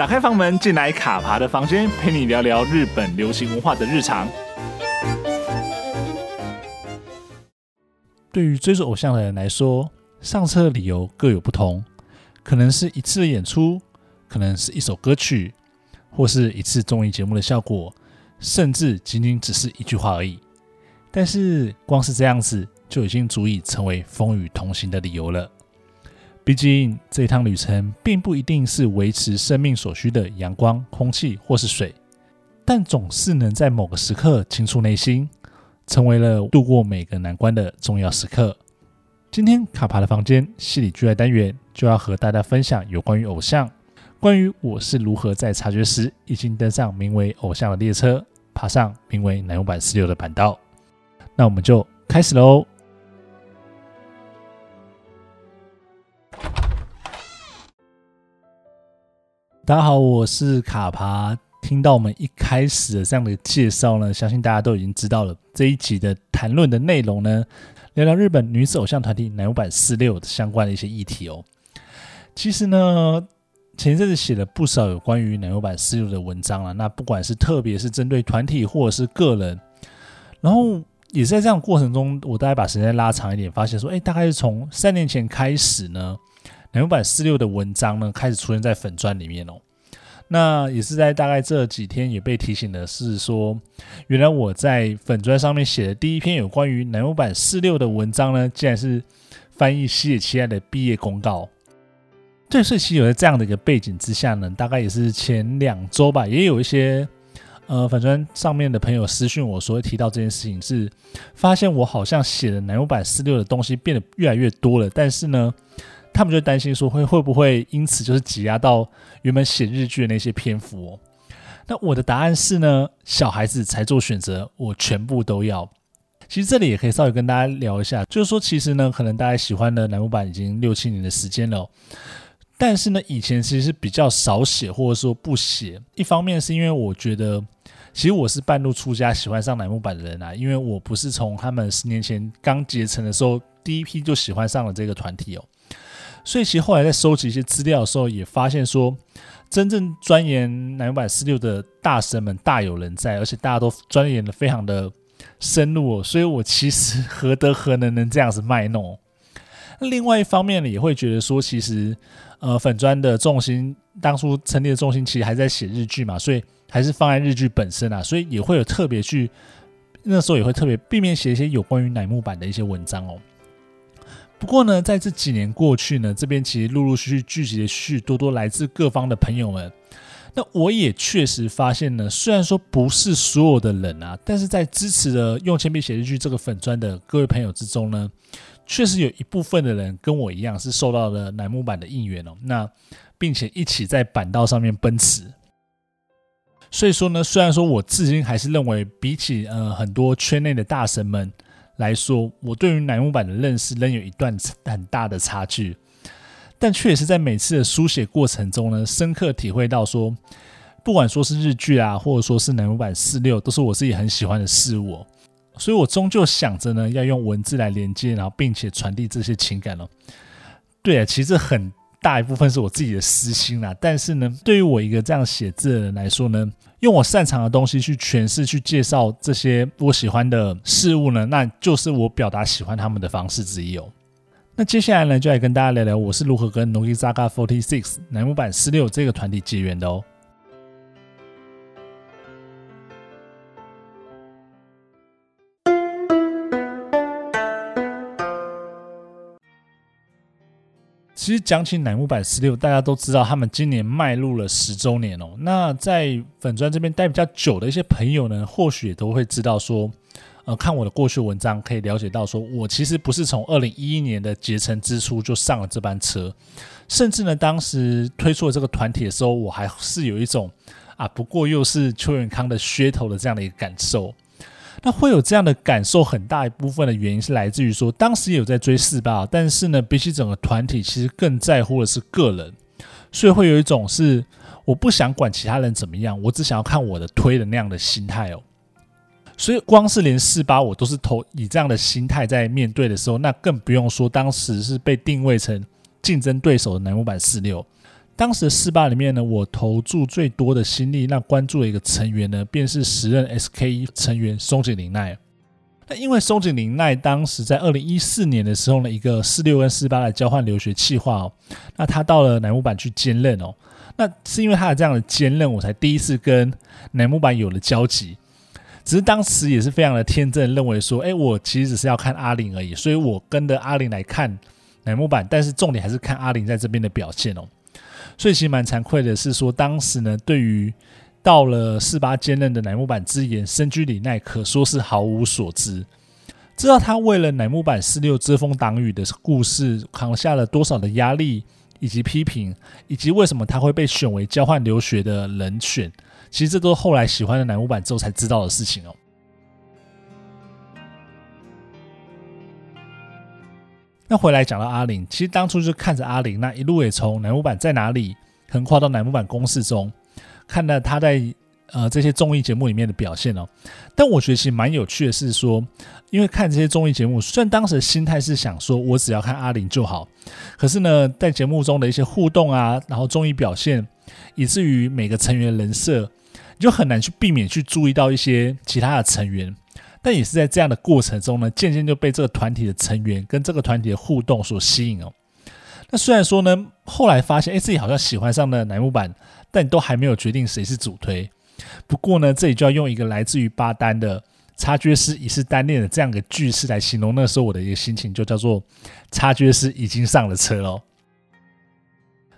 打开房门，进来卡爬的房间，陪你聊聊日本流行文化的日常。对于追逐偶像的人来说，上车的理由各有不同，可能是一次的演出，可能是一首歌曲，或是一次综艺节目的效果，甚至仅仅只是一句话而已。但是，光是这样子就已经足以成为风雨同行的理由了。毕竟，这一趟旅程并不一定是维持生命所需的阳光、空气或是水，但总是能在某个时刻倾诉内心。成为了度过每个难关的重要时刻。今天卡爬的房间系里剧爱单元就要和大家分享有关于偶像，关于我是如何在察觉时已经登上名为偶像的列车，爬上名为奶油版四六的板道。那我们就开始喽。大家好，我是卡爬。听到我们一开始的这样的介绍呢，相信大家都已经知道了这一集的谈论的内容呢，聊聊日本女子偶像团体乃木坂46相关的一些议题哦。其实呢，前一阵子写了不少有关于乃木坂四六的文章了，那不管是特别是针对团体或者是个人，然后也在这样过程中，我大概把时间拉长一点，发现说，哎，大概是从三年前开始呢，乃木坂46的文章呢开始出现在粉砖里面哦。那也是在大概这几天也被提醒的是说，原来我在粉砖上面写的第一篇有关于南木坂46的文章呢，竟然是翻译西野七濑的毕业公告。对，所以其实有在这样的一个背景之下呢，大概也是前两周吧，也有一些呃粉砖上面的朋友私讯我说提到这件事情，是发现我好像写的南木坂46的东西变得越来越多了，但是呢。他们就担心说会会不会因此就是挤压到原本写日剧的那些篇幅哦？那我的答案是呢，小孩子才做选择，我全部都要。其实这里也可以稍微跟大家聊一下，就是说其实呢，可能大家喜欢的乃木版已经六七年的时间了，但是呢，以前其实是比较少写或者说不写。一方面是因为我觉得，其实我是半路出家喜欢上乃木版的人啊，因为我不是从他们十年前刚结成的时候第一批就喜欢上了这个团体哦。所以其实后来在收集一些资料的时候，也发现说，真正钻研乃木坂46的大神们大有人在，而且大家都钻研的非常的深入哦。所以我其实何德何能能这样子卖弄？另外一方面呢，也会觉得说，其实呃粉专的重心当初成立的重心其实还在写日剧嘛，所以还是放在日剧本身啊，所以也会有特别去那时候也会特别避免写一些有关于乃木坂的一些文章哦。不过呢，在这几年过去呢，这边其实陆陆续续聚集了许多多来自各方的朋友们。那我也确实发现呢，虽然说不是所有的人啊，但是在支持的用铅笔写日剧这个粉砖的各位朋友之中呢，确实有一部分的人跟我一样是受到了楠木坂的应援哦。那并且一起在板道上面奔驰。所以说呢，虽然说我至今还是认为，比起呃很多圈内的大神们。来说，我对于乃木坂的认识仍有一段很大的差距，但却也是在每次的书写过程中呢，深刻体会到说，不管说是日剧啊，或者说是乃木坂46，都是我自己很喜欢的事物，所以我终究想着呢，要用文字来连接，然后并且传递这些情感哦。对啊，其实很大一部分是我自己的私心啦，但是呢，对于我一个这样写字的人来说呢。用我擅长的东西去诠释、去介绍这些我喜欢的事物呢，那就是我表达喜欢他们的方式之一哦。那接下来呢，就来跟大家聊聊我是如何跟龙崎扎卡 Forty Six 南木坂46这个团体结缘的哦。其实讲起乃木坂十六大家都知道他们今年迈入了十周年哦。那在粉专这边待比较久的一些朋友呢，或许也都会知道说，呃，看我的过去文章可以了解到，说我其实不是从二零一一年的结成之初就上了这班车，甚至呢，当时推出了这个团体的时候，我还是有一种啊，不过又是邱永康的噱头的这样的一个感受。那会有这样的感受，很大一部分的原因是来自于说，当时也有在追四八，但是呢，比起整个团体，其实更在乎的是个人，所以会有一种是我不想管其他人怎么样，我只想要看我的推的那样的心态哦。所以光是连四八我都是投以这样的心态在面对的时候，那更不用说当时是被定位成竞争对手的南木坂46。当时的四八里面呢，我投注最多的心力，那关注的一个成员呢，便是时任 SKE 成员松井玲奈。那因为松井玲奈当时在二零一四年的时候呢，一个四六跟四八的交换留学计划哦，那他到了乃木坂去兼任哦。那是因为他的这样的兼任，我才第一次跟乃木坂有了交集。只是当时也是非常的天真，认为说，哎，我其实只是要看阿玲而已，所以我跟着阿玲来看乃木坂，但是重点还是看阿玲在这边的表现哦。所以其实蛮惭愧的是说，当时呢，对于到了四八兼任的乃木坂之言，深居里奈可说是毫无所知。知道他为了乃木坂四六遮风挡雨的故事，扛下了多少的压力。以及批评，以及为什么他会被选为交换留学的人选，其实这都是后来喜欢了乃木坂之后才知道的事情哦。那回来讲到阿玲，其实当初就看着阿玲，那一路也从乃木板在哪里横跨到乃木板公式中，看到她在。呃，这些综艺节目里面的表现哦，但我觉得其实蛮有趣的是说，因为看这些综艺节目，虽然当时的心态是想说我只要看阿玲就好，可是呢，在节目中的一些互动啊，然后综艺表现，以至于每个成员人设，你就很难去避免去注意到一些其他的成员，但也是在这样的过程中呢，渐渐就被这个团体的成员跟这个团体的互动所吸引哦。那虽然说呢，后来发现哎，自己好像喜欢上了乃木坂，但都还没有决定谁是主推。不过呢，这里就要用一个来自于八单的察觉师已是单恋的这样一个句式来形容那时候我的一个心情，就叫做察觉师已经上了车喽。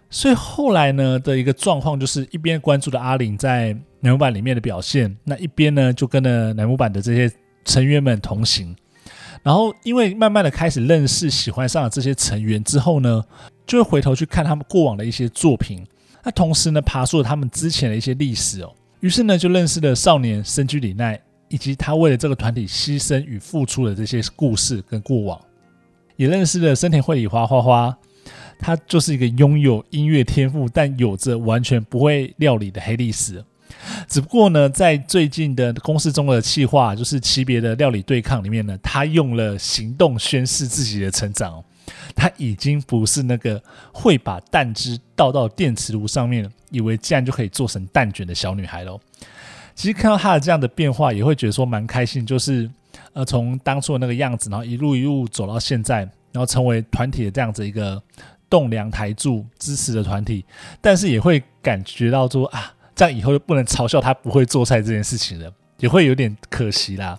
所以后来呢的一个状况就是，一边关注的阿玲在乃木坂里面的表现，那一边呢就跟着乃木坂的这些成员们同行。然后因为慢慢的开始认识、喜欢上了这些成员之后呢，就会回头去看他们过往的一些作品，那同时呢爬出了他们之前的一些历史哦。于是呢，就认识了少年深居里奈，以及他为了这个团体牺牲与付出的这些故事跟过往，也认识了森田绘里花花花，他就是一个拥有音乐天赋，但有着完全不会料理的黑历史。只不过呢，在最近的公司中的企划，就是级别的料理对抗里面呢，他用了行动宣示自己的成长。他已经不是那个会把蛋汁倒到电磁炉上面，以为这样就可以做成蛋卷的小女孩喽。其实看到她的这样的变化，也会觉得说蛮开心。就是呃，从当初的那个样子，然后一路一路走到现在，然后成为团体的这样子一个栋梁台柱支持的团体。但是也会感觉到说啊，这样以后就不能嘲笑他不会做菜这件事情了，也会有点可惜啦。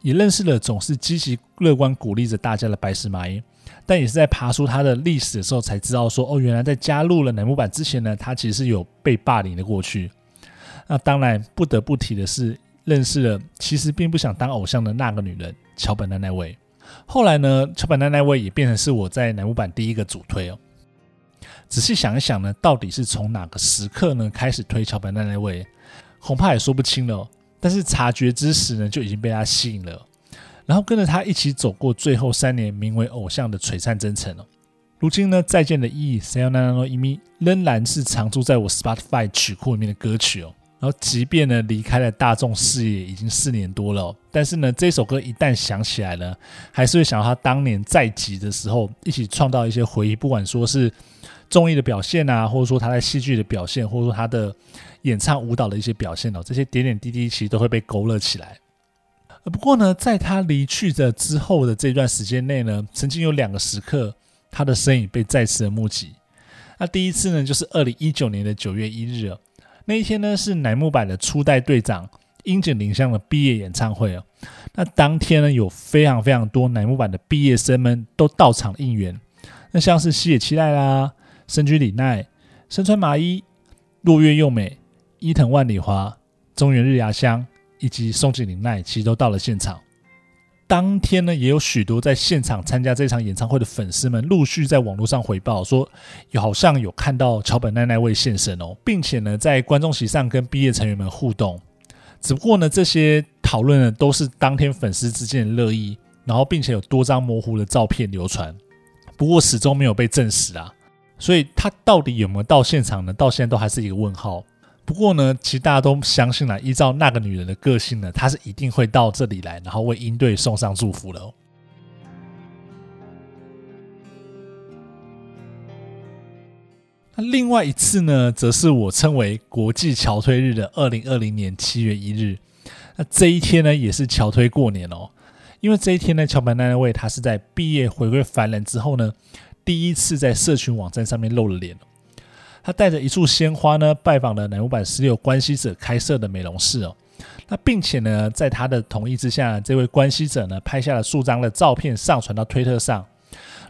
也认识了总是积极乐观鼓励着大家的白石麻衣，但也是在爬出他的历史的时候才知道说，哦，原来在加入了乃木坂之前呢，他其实是有被霸凌的过去。那当然不得不提的是，认识了其实并不想当偶像的那个女人桥本奈奈未。后来呢，桥本奈奈未也变成是我在乃木坂第一个主推哦。仔细想一想呢，到底是从哪个时刻呢开始推桥本奈奈未，恐怕也说不清了。但是察觉之时呢，就已经被他吸引了，然后跟着他一起走过最后三年名为偶像的璀璨征程了。如今呢，再见的意义，Sayonara no imi 仍然是常驻在我 Spotify 曲库里面的歌曲哦。然后即便呢离开了大众视野已经四年多了，但是呢这首歌一旦想起来呢，还是会想到他当年在集的时候一起创造一些回忆，不管说是综艺的表现啊，或者说他在戏剧的表现，或者说他的。演唱舞蹈的一些表现哦，这些点点滴滴其实都会被勾勒起来。不过呢，在他离去的之后的这段时间内呢，曾经有两个时刻，他的身影被再次的目击。那第一次呢，就是二零一九年的九月一日哦，那一天呢是乃木坂的初代队长樱井玲香的毕业演唱会哦。那当天呢，有非常非常多乃木坂的毕业生们都到场应援。那像是西野七濑啦、深居里奈、身穿麻衣、落月佑美。伊藤万里华、中原日芽香以及松井玲奈，其实都到了现场。当天呢，也有许多在现场参加这场演唱会的粉丝们，陆续在网络上回报说，有好像有看到桥本奈奈未现身哦，并且呢，在观众席上跟毕业成员们互动。只不过呢，这些讨论呢，都是当天粉丝之间的热议，然后并且有多张模糊的照片流传，不过始终没有被证实啊。所以他到底有没有到现场呢？到现在都还是一个问号。不过呢，其实大家都相信了，依照那个女人的个性呢，她是一定会到这里来，然后为鹰队送上祝福了哦。那另外一次呢，则是我称为国际桥推日的二零二零年七月一日。那这一天呢，也是桥推过年哦。因为这一天呢，桥本奈奈未他是在毕业回归凡人之后呢，第一次在社群网站上面露了脸。他带着一束鲜花呢，拜访了乃木坂十六关系者开设的美容室哦。那并且呢，在他的同意之下，这位关系者呢，拍下了数张的照片，上传到推特上。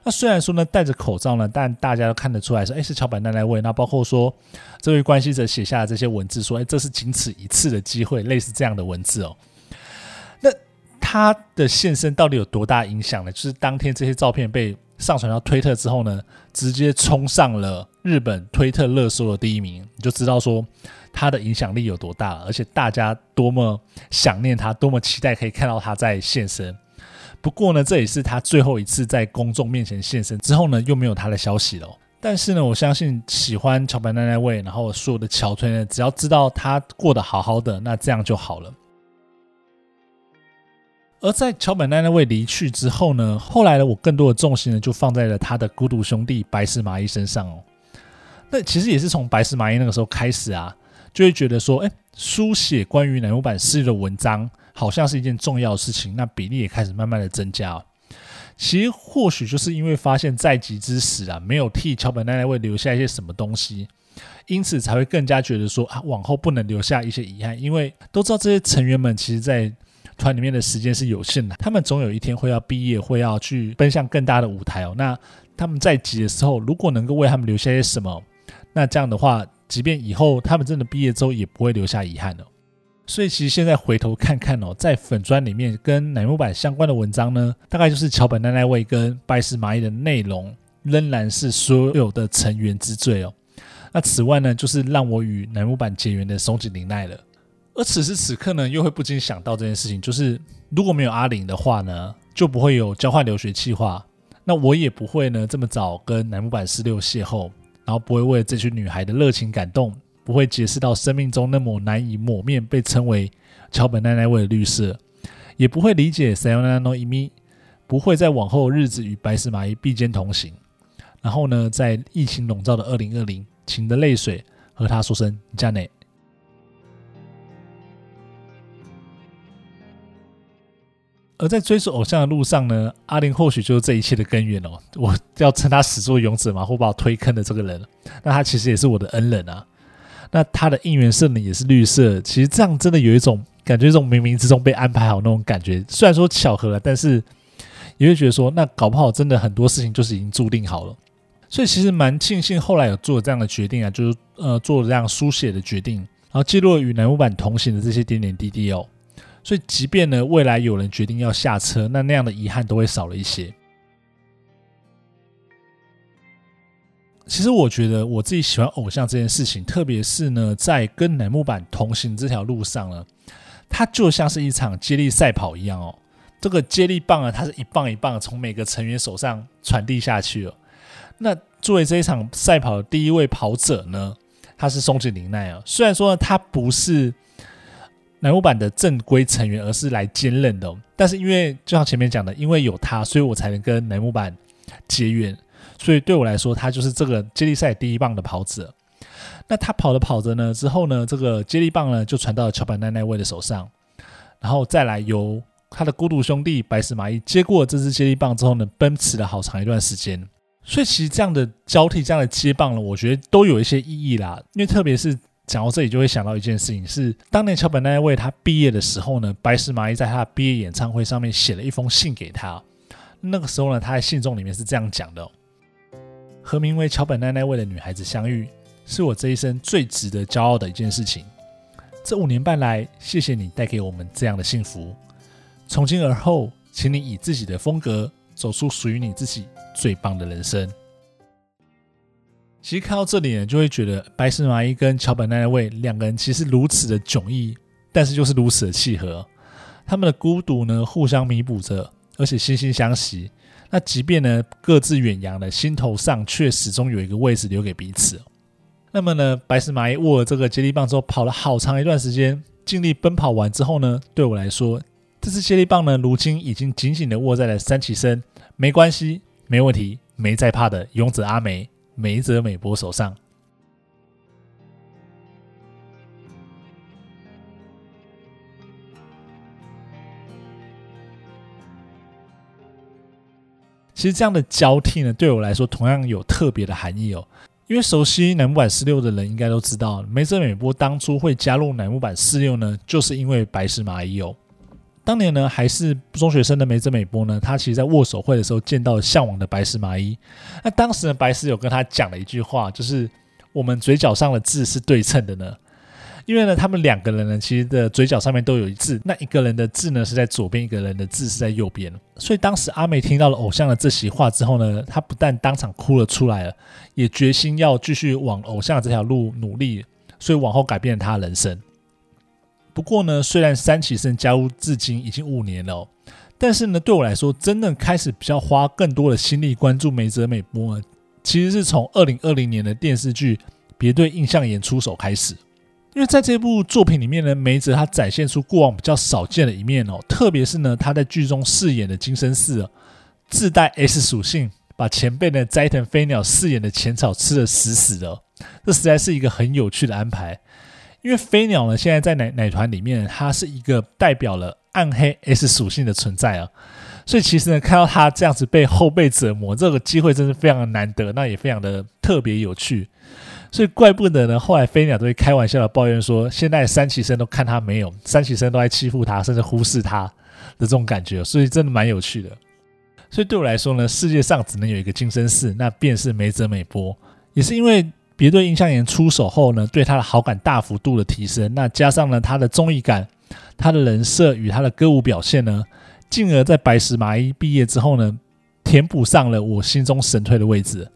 那虽然说呢，戴着口罩呢，但大家都看得出来说，哎，是桥本奈奈未。那包括说，这位关系者写下的这些文字，说，哎，这是仅此一次的机会，类似这样的文字哦。那他的现身到底有多大影响呢？就是当天这些照片被上传到推特之后呢，直接冲上了日本推特热搜的第一名，你就知道说他的影响力有多大，而且大家多么想念他，多么期待可以看到他在现身。不过呢，这也是他最后一次在公众面前现身之后呢，又没有他的消息了。但是呢，我相信喜欢桥本奈奈未，然后所有的桥推呢，只要知道他过得好好的，那这样就好了。而在桥本奈奈未离去之后呢，后来呢，我更多的重心呢，就放在了他的孤独兄弟白石麻衣身上哦。那其实也是从白石麻衣那个时候开始啊，就会觉得说，哎，书写关于乃木坂事业的文章。好像是一件重要的事情，那比例也开始慢慢的增加。其实或许就是因为发现在即之时啊，没有替桥本奈奈未留下一些什么东西，因此才会更加觉得说啊，往后不能留下一些遗憾。因为都知道这些成员们其实，在团里面的时间是有限的，他们总有一天会要毕业，会要去奔向更大的舞台哦。那他们在即的时候，如果能够为他们留下些什么，那这样的话，即便以后他们真的毕业之后，也不会留下遗憾的。所以其实现在回头看看哦，在粉专里面跟乃木坂相关的文章呢，大概就是桥本奈奈未跟白石麻衣的内容，仍然是所有的成员之最哦。那此外呢，就是让我与乃木坂结缘的松井玲奈了。而此时此刻呢，又会不禁想到这件事情，就是如果没有阿玲的话呢，就不会有交换留学计划，那我也不会呢这么早跟乃木坂四六邂逅，然后不会为了这群女孩的热情感动。不会结识到生命中那抹难以抹灭被称为桥本奈奈味的绿色，也不会理解 Sayonara no Imi，不会在往后日子与白石麻衣并肩同行。然后呢，在疫情笼罩的二零二零，噙着泪水和他说声加内。而在追逐偶像的路上呢，阿玲或许就是这一切的根源哦。我要称他始作俑者嘛，或把我推坑的这个人，那他其实也是我的恩人啊。那他的应援色呢也是绿色，其实这样真的有一种感觉，这种冥冥之中被安排好那种感觉。虽然说巧合了，但是也会觉得说，那搞不好真的很多事情就是已经注定好了。所以其实蛮庆幸后来有做这样的决定啊，就是呃做了这样书写的决定，然后记录了与南木坂同行的这些点点滴滴哦。所以即便呢未来有人决定要下车，那那样的遗憾都会少了一些。其实我觉得我自己喜欢偶像这件事情，特别是呢，在跟乃木坂同行这条路上呢，它就像是一场接力赛跑一样哦。这个接力棒啊，它是一棒一棒从每个成员手上传递下去哦。那作为这一场赛跑的第一位跑者呢，他是松井玲奈哦。虽然说呢，他不是乃木板的正规成员，而是来兼任的，但是因为就像前面讲的，因为有他，所以我才能跟乃木板结缘。所以对我来说，他就是这个接力赛第一棒的跑者。那他跑着跑着呢，之后呢，这个接力棒呢就传到了桥本奈奈未的手上，然后再来由他的孤独兄弟白石麻衣接过这支接力棒之后呢，奔驰了好长一段时间。所以其实这样的交替、这样的接棒呢，我觉得都有一些意义啦。因为特别是讲到这里，就会想到一件事情是，当年桥本奈奈未他毕业的时候呢，白石麻衣在他的毕业演唱会上面写了一封信给他。那个时候呢，他在信中里面是这样讲的。和名为桥本奈奈未的女孩子相遇，是我这一生最值得骄傲的一件事情。这五年半来，谢谢你带给我们这样的幸福。从今而后，请你以自己的风格走出属于你自己最棒的人生。其实看到这里呢，就会觉得白石麻衣跟桥本奈奈未两个人其实如此的迥异，但是就是如此的契合。他们的孤独呢，互相弥补着，而且惺惺相惜。那即便呢各自远扬了，心头上却始终有一个位置留给彼此。那么呢，白石麻衣握了这个接力棒之后，跑了好长一段时间，尽力奔跑完之后呢，对我来说，这支接力棒呢，如今已经紧紧的握在了山崎生，没关系，没问题，没在怕的勇者阿梅梅泽美波手上，其实这样的交替呢，对我来说同样有特别的含义哦。因为熟悉乃木坂四六的人应该都知道，梅泽美波当初会加入乃木坂四六呢，就是因为白石麻衣哦。当年呢还是中学生的梅泽美波呢，他其实在握手会的时候见到了向往的白石麻衣。那当时呢，白石有跟他讲了一句话，就是我们嘴角上的字是对称的呢。因为呢，他们两个人呢，其实的嘴角上面都有一字，那一个人的字呢是在左边，一个人的字是在右边。所以当时阿美听到了偶像的这席话之后呢，她不但当场哭了出来了，也决心要继续往偶像这条路努力，所以往后改变了她的人生。不过呢，虽然三期生加入至今已经五年了，但是呢，对我来说，真正开始比较花更多的心力关注梅泽美波，其实是从二零二零年的电视剧《别对印象演出手》开始。因为在这部作品里面呢，梅泽他展现出过往比较少见的一面哦，特别是呢，他在剧中饰演的金生寺自带 S 属性，把前辈的斋藤飞鸟饰演的浅草吃得死死的，这实在是一个很有趣的安排。因为飞鸟呢，现在在奶奶团里面，它是一个代表了暗黑 S 属性的存在啊，所以其实呢，看到他这样子被后辈折磨，这个机会真是非常的难得，那也非常的特别有趣。所以怪不得呢，后来飞鸟都会开玩笑的抱怨说，现在三期生都看他没有，三期生都在欺负他，甚至忽视他的这种感觉，所以真的蛮有趣的。所以对我来说呢，世界上只能有一个金身寺，那便是梅泽美波。也是因为别对印象研出手后呢，对他的好感大幅度的提升，那加上了他的综艺感、他的人设与他的歌舞表现呢，进而在白石麻衣毕业之后呢，填补上了我心中神推的位置。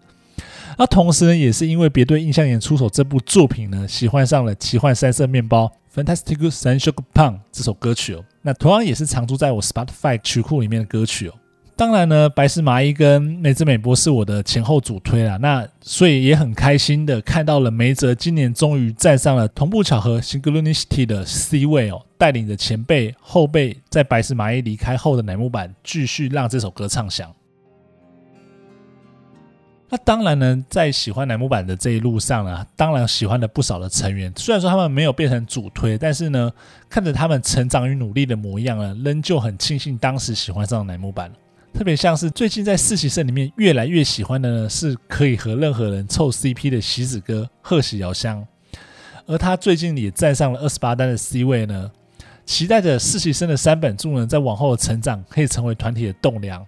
那同时呢，也是因为别对印象研出手这部作品呢，喜欢上了奇幻三色面包 Fantastic Sensualpunk 这首歌曲哦。那同样也是常驻在我 Spotify 曲库里面的歌曲哦。当然呢，白石麻衣跟梅泽美波是我的前后主推啦。那所以也很开心的看到了梅泽今年终于站上了同步巧合 Synchronicity 的 C 位哦，带领着前辈后辈在白石麻衣离开后的乃木坂继续让这首歌唱响。那当然呢，在喜欢乃木坂的这一路上呢，当然喜欢了不少的成员。虽然说他们没有变成主推，但是呢，看着他们成长与努力的模样呢，仍旧很庆幸当时喜欢上乃木坂了。特别像是最近在四期生里面越来越喜欢的呢，是可以和任何人凑 CP 的喜子哥贺喜遥香，而他最近也站上了二十八单的 C 位呢。期待着四期生的三本柱呢，在往后的成长可以成为团体的栋梁，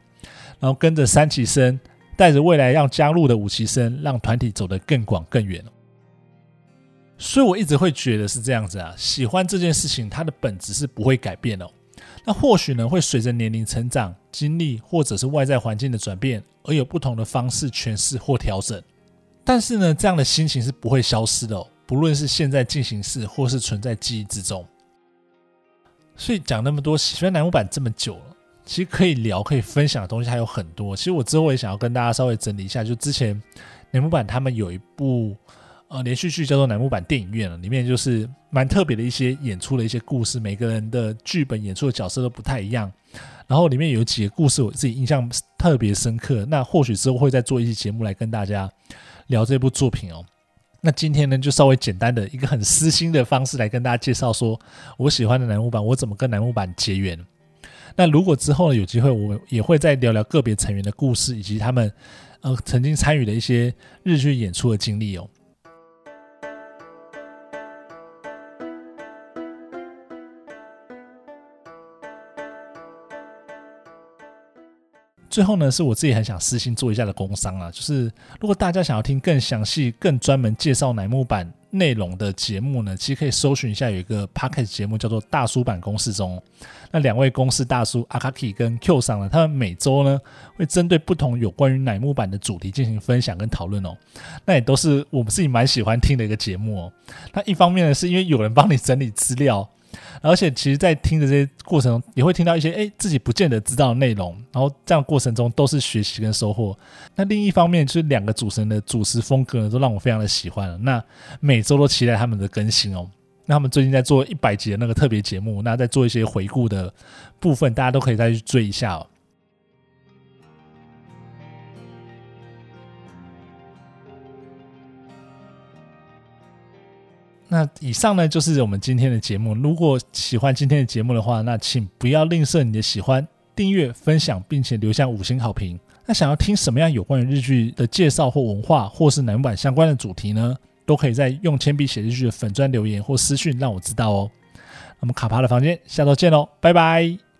然后跟着三期生。带着未来要加入的五期生，让团体走得更广更远。所以我一直会觉得是这样子啊，喜欢这件事情，它的本质是不会改变的。那或许呢，会随着年龄成长、经历或者是外在环境的转变，而有不同的方式诠释或调整。但是呢，这样的心情是不会消失的哦，不论是现在进行式，或是存在记忆之中。所以讲那么多，喜欢楠木板这么久了。其实可以聊、可以分享的东西还有很多。其实我之后也想要跟大家稍微整理一下，就之前楠木板他们有一部呃连续剧叫做《楠木板电影院》了，里面就是蛮特别的一些演出的一些故事，每个人的剧本演出的角色都不太一样。然后里面有几个故事我自己印象特别深刻，那或许之后会再做一期节目来跟大家聊这部作品哦。那今天呢，就稍微简单的一个很私心的方式来跟大家介绍，说我喜欢的楠木板，我怎么跟楠木板结缘。那如果之后呢，有机会，我也会再聊聊个别成员的故事，以及他们呃曾经参与的一些日剧演出的经历哦。最后呢，是我自己很想私心做一下的工商啊，就是如果大家想要听更详细、更专门介绍乃木坂内容的节目呢，其实可以搜寻一下，有一个 podcast 节目叫做《大叔版公式中》。那两位公司大叔阿卡奇跟 Q 桑呢，他们每周呢会针对不同有关于乃木坂的主题进行分享跟讨论哦。那也都是我们自己蛮喜欢听的一个节目哦。那一方面呢，是因为有人帮你整理资料。而且，其实，在听的这些过程中，也会听到一些诶自己不见得知道的内容。然后，这样过程中都是学习跟收获。那另一方面，就是两个主持人的主持风格呢，都让我非常的喜欢。那每周都期待他们的更新哦。那他们最近在做一百集的那个特别节目，那在做一些回顾的部分，大家都可以再去追一下哦。那以上呢，就是我们今天的节目。如果喜欢今天的节目的话，那请不要吝啬你的喜欢、订阅、分享，并且留下五星好评。那想要听什么样有关于日剧的介绍或文化，或是男版相关的主题呢？都可以在用铅笔写日剧的粉砖留言或私讯让我知道哦。那么卡帕的房间，下周见喽，拜拜。